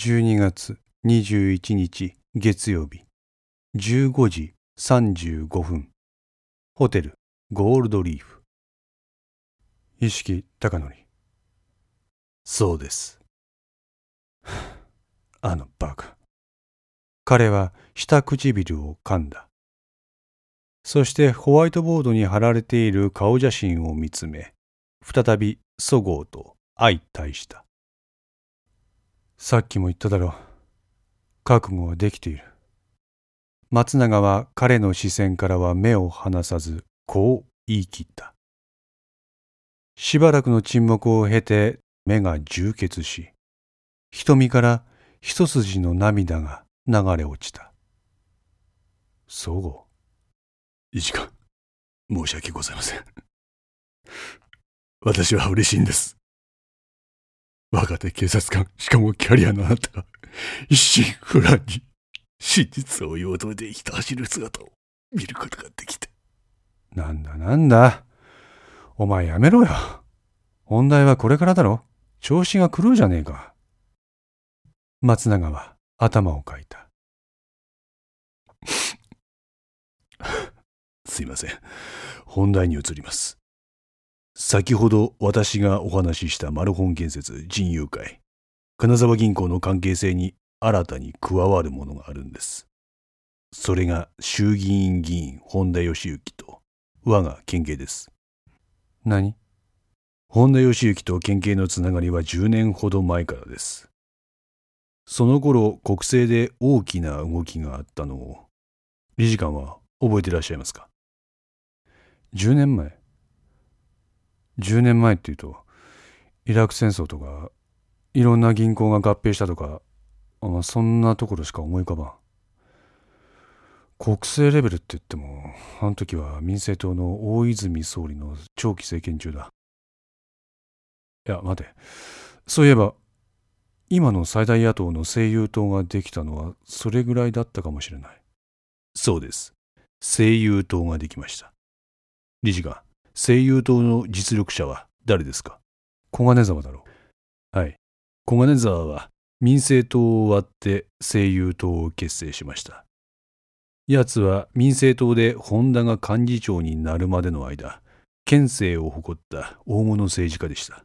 12月21日月曜日。15時35分。ホテルゴールドリーフ。意識高則。そうです。あのバカ。彼は下唇を噛んだ。そしてホワイトボードに貼られている顔写真を見つめ再びそごうと相対したさっきも言っただろう。覚悟はできている。松永は彼の視線からは目を離さず、こう言い切った。しばらくの沈黙を経て目が充血し、瞳から一筋の涙が流れ落ちた。そう。いちか、申し訳ございません。私は嬉しいんです。若手警察官、しかもキャリアのあなたが、一心不乱に真実を言おうとでひた走る姿を見ることができて。なんだなんだ。お前やめろよ。本題はこれからだろ。調子が狂うじゃねえか。松永は頭をかいた。すいません。本題に移ります。先ほど私がお話ししたマルホン建設人友会、金沢銀行の関係性に新たに加わるものがあるんです。それが衆議院議員本田義行と我が県警です。何？本田義行と県警のつながりは10年ほど前からです。その頃国政で大きな動きがあったのを理事官は覚えていらっしゃいますか ?10 年前？10年前っていうとイラク戦争とかいろんな銀行が合併したとかあそんなところしか思い浮かばん。国政レベルって言ってもあの時は民政党の大泉総理の長期政権中だ。いや待て。そういえば今の最大野党の声優党ができたのはそれぐらいだったかもしれない。そうです。声優党ができました。理事官声優党の実力者は誰ですか？小金沢だろう。はい。小金沢は民政党を割って声優党を結成しました。奴は民政党で本田が幹事長になるまでの間、県政を誇った大物政治家でした。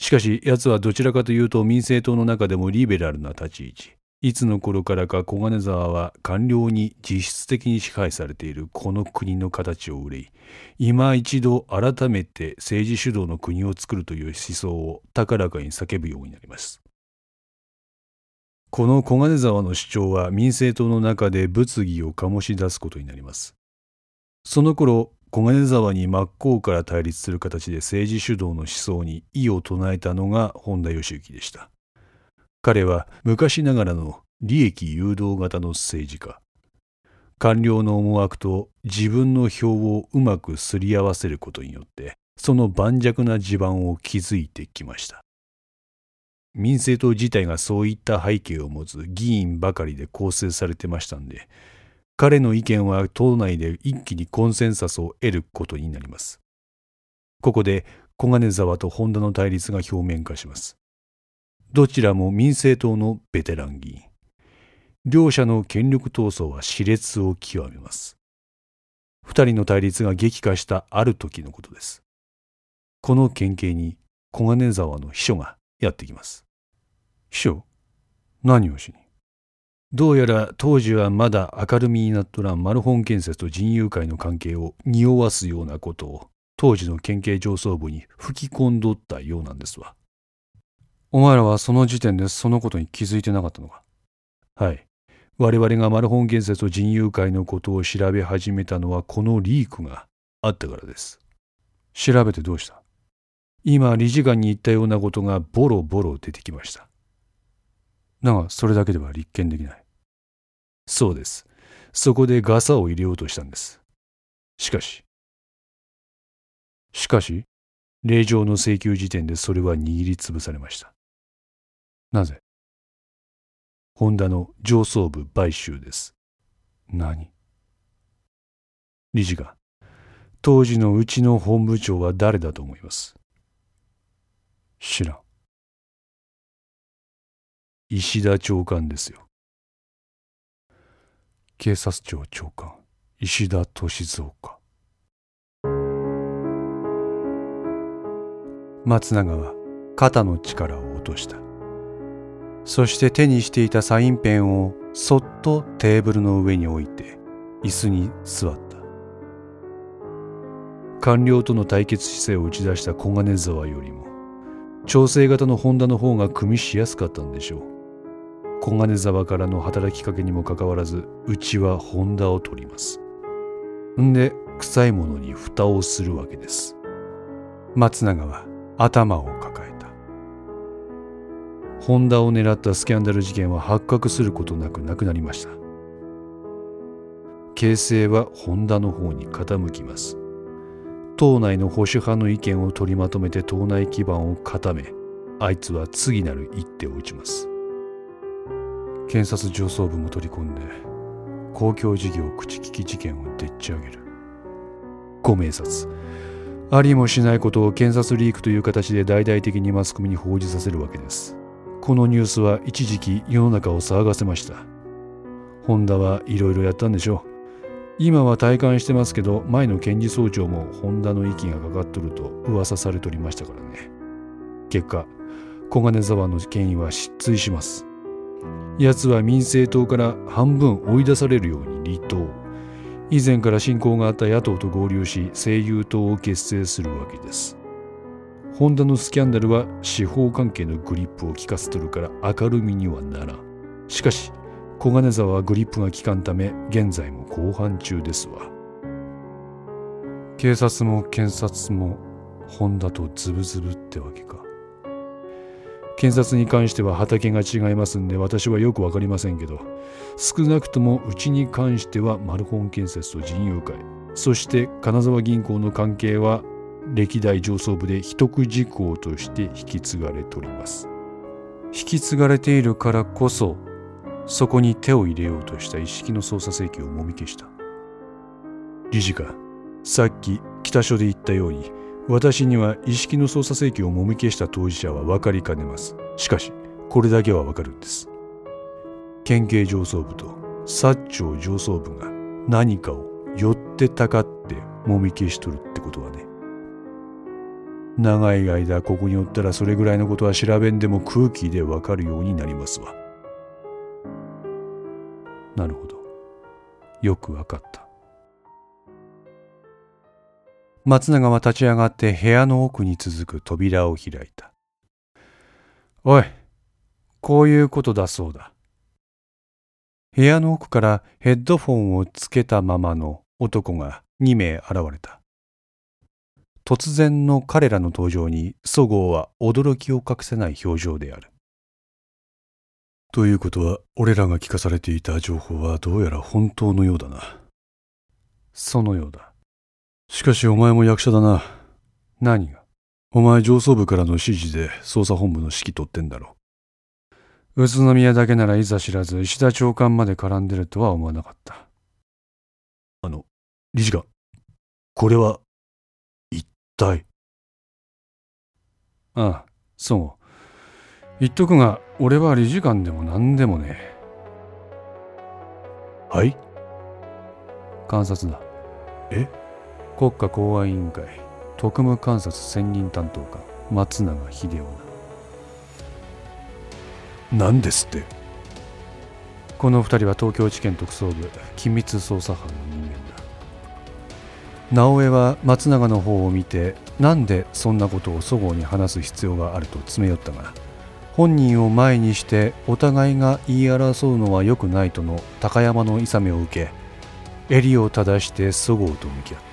しかし奴はどちらかというと民政党の中でもリベラルな立ち位置。いつの頃からか小金沢は官僚に実質的に支配されているこの国の形を憂い今一度改めて政治主導の国を作るという思想を高らかに叫ぶようになります。この小金沢の主張は民政党の中で物議を醸し出すことになります。その頃小金沢に真っ向から対立する形で政治主導の思想に異を唱えたのが本田義行でした。彼は昔ながらの利益誘導型の政治家。官僚の思惑と自分の票をうまくすり合わせることによって、その盤石な地盤を築いてきました。民政党自体がそういった背景を持つ議員ばかりで構成されてましたんで、彼の意見は党内で一気にコンセンサスを得ることになります。ここで小金沢と本田の対立が表面化します。どちらも民政党のベテラン議員。両者の権力闘争は熾烈を極めます。二人の対立が激化したある時のことです。この県警に小金沢の秘書がやってきます。秘書何をしに？どうやら当時はまだ明るみになっとらんマルホン建設と人友会の関係を匂わすようなことを当時の県警上層部に吹き込んどったようなんですわ。お前らはその時点でそのことに気づいてなかったのか？はい。我々がマルホン建設と人友会のことを調べ始めたのはこのリークがあったからです。調べてどうした？今理事官に言ったようなことがボロボロ出てきました。だがそれだけでは立件できない。そうです。そこでガサを入れようとしたんです。しかし。しかし令状の請求時点でそれは握りつぶされました。なぜ？ホンダの上層部買収です。何？理事が、当時のうちの本部長は誰だと思います？知らん。石田長官ですよ。警察庁長官、石田歳三か。松永は肩の力を落とした。そして手にしていたサインペンをそっとテーブルの上に置いて椅子に座った。官僚との対決姿勢を打ち出した小金沢よりも調整型のホンダの方が組みしやすかったんでしょう。小金沢からの働きかけにもかかわらずうちはホンダを取りますんで臭いものに蓋をするわけです松永は頭をホンダを狙ったスキャンダル事件は発覚することなくなくなりました。形勢はホンダの方に傾きます。党内の保守派の意見を取りまとめて党内基盤を固めあいつは次なる一手を打ちます。検察上層部も取り込んで公共事業口利き事件をでっち上げる。ご明察。ありもしないことを検察リークという形で大々的にマスコミに報じさせるわけです。このニュースは一時期世の中を騒がせました。ホンダはいろいろやったんでしょう。今は体感してますけど前の検事総長もホンダの息がかかっとると噂されておりましたからね。結果小金沢の権威は失墜します。奴は民政党から半分追い出されるように離党。以前から親交があった野党と合流し政友党を結成するわけです。ホンダのスキャンダルは司法関係のグリップを効かせとるから明るみにはならん。しかし小金沢はグリップが効かんため現在も公判中ですわ。警察も検察もホンダとズブズブってわけか。検察に関しては畑が違いますんで私はよく分かりませんけど少なくともうちに関してはマルホン建設と人友会そして金沢銀行の関係は歴代上層部で秘匿事項として引き継がれております。引き継がれているからこそそこに手を入れようとした一式の捜査請求をもみ消した。理事官さっき北署で言ったように私には意識の捜査請求をもみ消した当事者は分かりかねます。しかしこれだけは分かるんです。県警上層部と薩長上層部が何かを寄ってたかってもみ消しとるってことはね長い間ここにおったらそれぐらいのことは調べんでも空気で分かるようになりますわなるほどよく分かった松永は立ち上がって部屋の奥に続く扉を開いた。おい、こういうことだそうだ。部屋の奥からヘッドフォンをつけたままの男が2名現れた。突然の彼らの登場にそごうは驚きを隠せない表情である。ということは俺らが聞かされていた情報はどうやら本当のようだな。そのようだ。しかしお前も役者だな。何が？お前上層部からの指示で捜査本部の指揮取ってんだろ。宇都宮だけならいざ知らず石田長官まで絡んでるとは思わなかった。あの、理事官、これは、ああ、そう。言っとくが、俺は理事官でも何でもねはい？観察だ。え？国家公安委員会特務監察専任担当官松永秀夫な何ですって？この二人は東京地検特捜部機密捜査班の直江は松永の方を見てなんでそんなことをそごうに話す必要があると詰め寄ったが本人を前にしてお互いが言い争うのは良くないとの高山の諌めを受け襟を正してそごうと向き合った。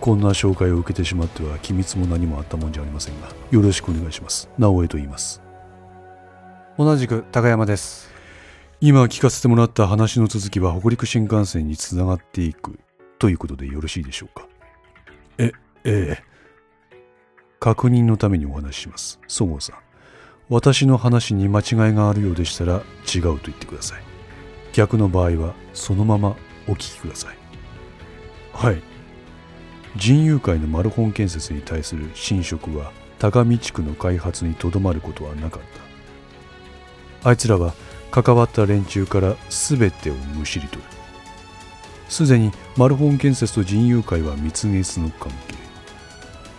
こんな紹介を受けてしまっては機密も何もあったもんじゃありませんがよろしくお願いします。直江と言います。同じく高山です。今聞かせてもらった話の続きは北陸新幹線につながっていく。ということでよろしいでしょうか？えええ。確認のためにお話しします。そごうさん。私の話に間違いがあるようでしたら違うと言ってください。逆の場合はそのままお聞きください。はい。人友会のマルホン建設に対する侵食は高見地区の開発にとどまることはなかった。あいつらは関わった連中から全てをむしり取る。すでにマルホン建設と人友会は蜜月の関係。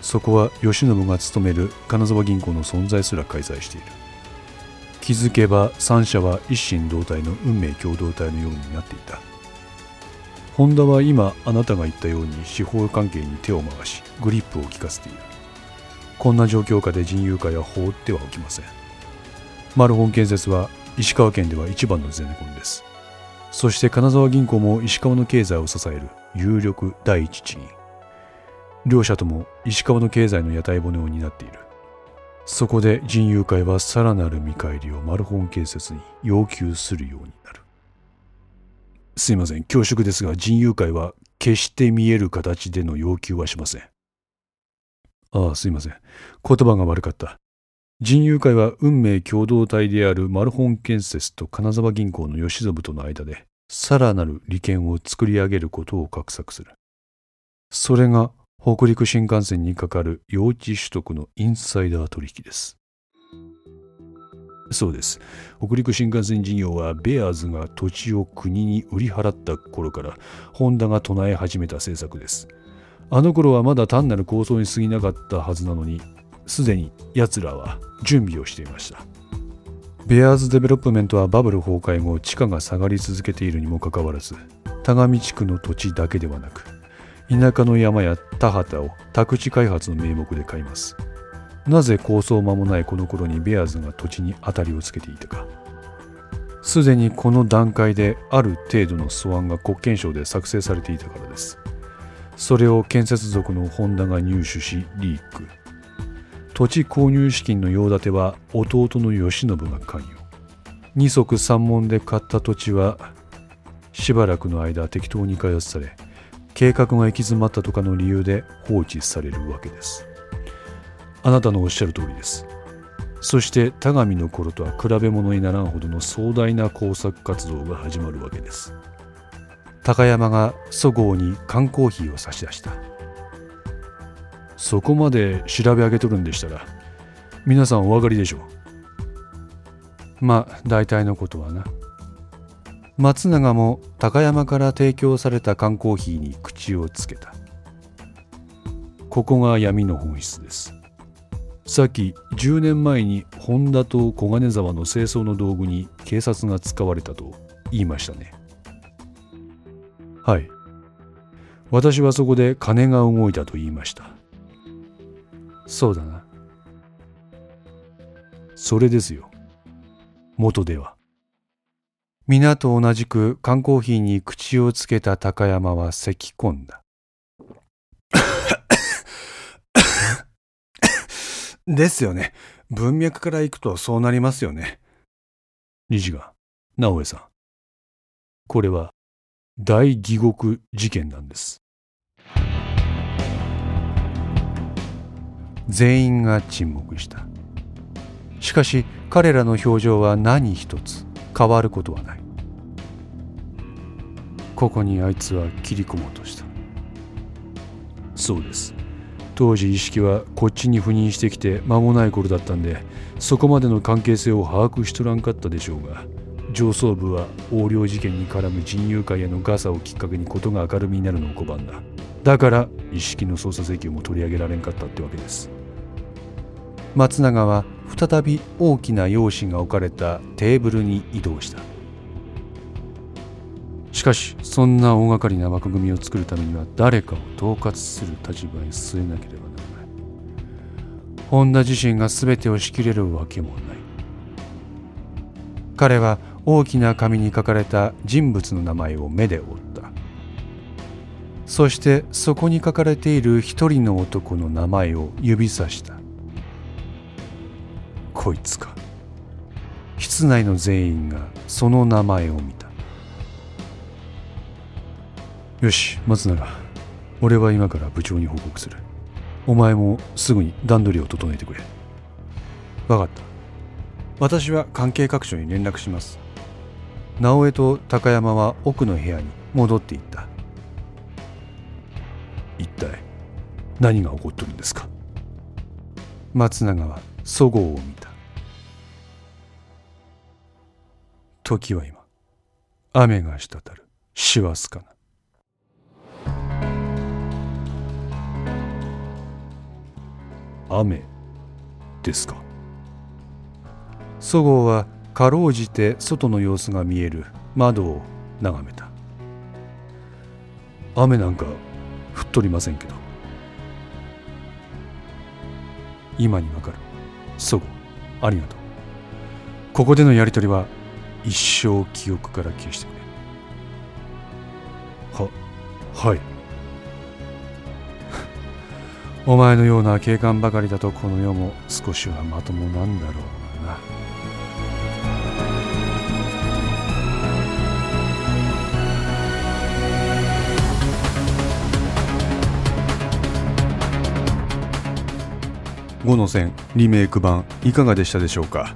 そこは慶喜が勤める金沢銀行の存在すら介在している。気づけば三社は一心同体の運命共同体のようになっていた。ホンダは今あなたが言ったように司法関係に手を回しグリップを効かせている。こんな状況下で人友会は放ってはおきません。マルホン建設は石川県では一番のゼネコンです。そして金沢銀行も石川の経済を支える有力第一地銀両社とも石川の経済の屋台骨を担っている。そこで人友会はさらなる見返りをマルホン建設に要求するようになる。すいません恐縮ですが人友会は決して見える形での要求はしません。ああすいません。言葉が悪かった。人友会は運命共同体であるマルホン建設と金沢銀行の吉信との間でさらなる利権を作り上げることを画策するそれが北陸新幹線にかかる用地取得のインサイダー取引です。そうです。北陸新幹線事業はベアーズが土地を国に売り払った頃からホンダが唱え始めた政策です。あの頃はまだ単なる構想に過ぎなかったはずなのに、すでに奴らは準備をしていました。ベアーズデベロップメントはバブル崩壊後地価が下がり続けているにもかかわらず、田上地区の土地だけではなく、田舎の山や田畑を宅地開発の名目で買います。なぜ構想間もないこの頃にベアーズが土地に当たりをつけていたか。すでにこの段階である程度の素案が国権省で作成されていたからです。それを建設族のホンダが入手しリーク。土地購入資金の用立ては弟の慶喜が関与。二足三門で買った土地はしばらくの間適当に開発され計画が行き詰まったとかの理由で放置されるわけです。あなたのおっしゃる通りです。そして田上の頃とは比べ物にならんほどの壮大な工作活動が始まるわけです。高山がそごうに缶コーヒーを差し出した。そこまで調べ上げとるんでしたら皆さんお分かりでしょう。まあ大体のことはな。松永も高山から提供された缶コーヒーに口をつけた。ここが闇の本質です。さっき10年前に本田と小金沢の清掃の道具に警察が使われたと言いましたね。はい。私はそこで金が動いたと言いました。そうだなそれですよ元では皆と同じく缶コーヒーに口をつけた高山は咳き込んだ。ですよね。文脈からいくとそうなりますよね。理事が、直江さん。これは大義獄事件なんです。全員が沈黙した。しかし彼らの表情は何一つ変わることはない。ここにあいつは切り込もうとした。そうです。当時意識はこっちに赴任してきて間もない頃だったんでそこまでの関係性を把握しとらんかったでしょうが上層部は横領事件に絡む人友会へのガサをきっかけに事が明るみになるのを拒んだ。だから一式の捜査請求も取り上げられんかったってわけです。松永は再び大きな用紙が置かれたテーブルに移動した。しかしそんな大掛かりな枠組みを作るためには誰かを統括する立場に据えなければならない。本田自身が全てを仕切れるわけもない。彼は大きな紙に書かれた人物の名前を目で追った。そしてそこに書かれている一人の男の名前を指さした。こいつか。室内の全員がその名前を見た。よし松永俺は今から部長に報告する。お前もすぐに段取りを整えてくれ。分かった。私は関係各所に連絡します。直江と高山は奥の部屋に戻っていった。一体何が起こってるんですか？松永はそごうを見た。時は今。雨が滴る。師走かな。雨ですか。そごうはかろうじて外の様子が見える窓を眺めた。雨なんか降っとりませんけど。今にわかる。そごうありがとう。ここでのやりとりは一生記憶から消してくれ。ははい。お前のような警官ばかりだとこの世も少しはまともなんだろうな。5の線リメイク版いかがでしたでしょうか？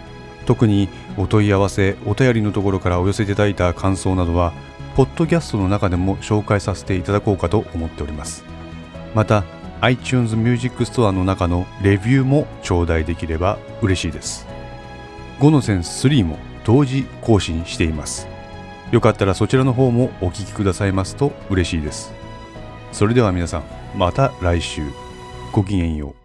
特にお問い合わせお便りのところからお寄せいただいた感想などはポッドキャストの中でも紹介させていただこうかと思っております。また iTunes Music Store の中のレビューも頂戴できれば嬉しいです。5の線3も同時更新しています。よかったらそちらの方もお聴きくださいますと嬉しいです。それでは皆さんまた来週。ごきげんよう。